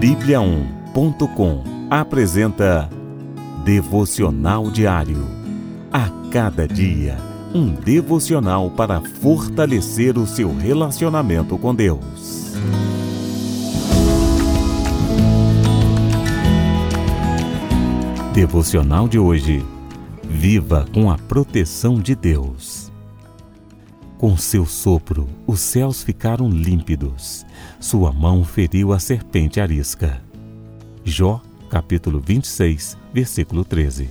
Bíblia1.com apresenta Devocional Diário. A cada dia, um devocional para fortalecer o seu relacionamento com Deus. Devocional de hoje. Viva com a proteção de Deus. Com seu sopro, os céus ficaram límpidos. Sua mão feriu a serpente arisca. Jó, capítulo 26, versículo 13.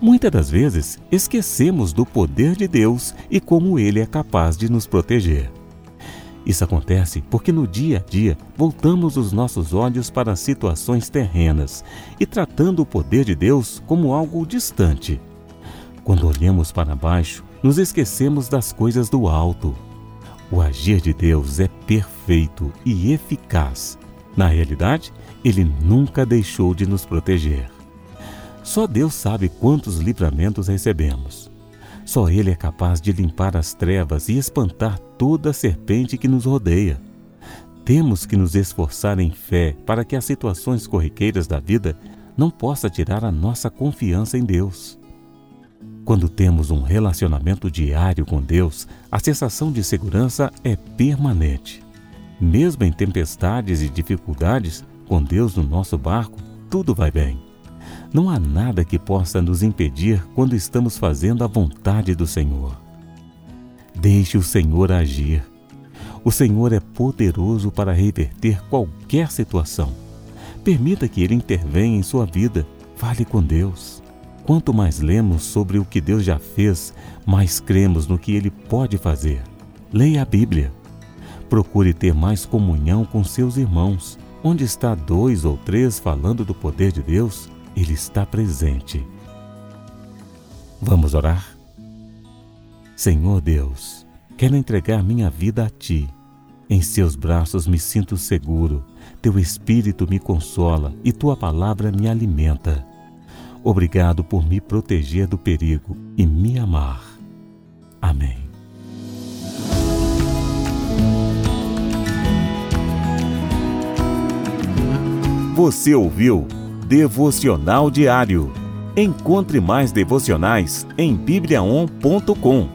Muitas das vezes esquecemos do poder de Deus e como ele é capaz de nos proteger. Isso acontece porque no dia a dia voltamos os nossos olhos para situações terrenas e tratando o poder de Deus como algo distante. Quando olhamos para baixo, nos esquecemos das coisas do alto. O agir de Deus é perfeito e eficaz. Na realidade, ele nunca deixou de nos proteger. Só Deus sabe quantos livramentos recebemos. Só Ele é capaz de limpar as trevas e espantar toda serpente que nos rodeia. Temos que nos esforçar em fé para que as situações corriqueiras da vida não possam tirar a nossa confiança em Deus. Quando temos um relacionamento diário com Deus, a sensação de segurança é permanente. Mesmo em tempestades e dificuldades, com Deus no nosso barco, tudo vai bem. Não há nada que possa nos impedir quando estamos fazendo a vontade do Senhor. Deixe o Senhor agir. O Senhor é poderoso para reverter qualquer situação. Permita que Ele intervenha em sua vida. Fale com Deus. Quanto mais lemos sobre o que Deus já fez, mais cremos no que Ele pode fazer. Leia a Bíblia. Procure ter mais comunhão com seus irmãos. Onde está dois ou três falando do poder de Deus, Ele está presente. Vamos orar? Senhor Deus, quero entregar minha vida a Ti. Em seus braços me sinto seguro, Teu Espírito me consola e Tua palavra me alimenta. Obrigado por me proteger do perigo e me amar. Amém. Você ouviu Devocional Diário. Encontre mais devocionais em bibliaon.com,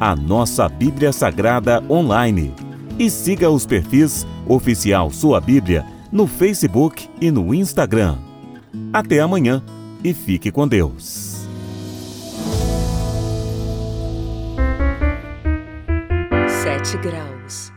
a nossa Bíblia Sagrada online. E siga os perfis Oficial Sua Bíblia no Facebook e no Instagram. Até amanhã e fique com Deus. Sete graus.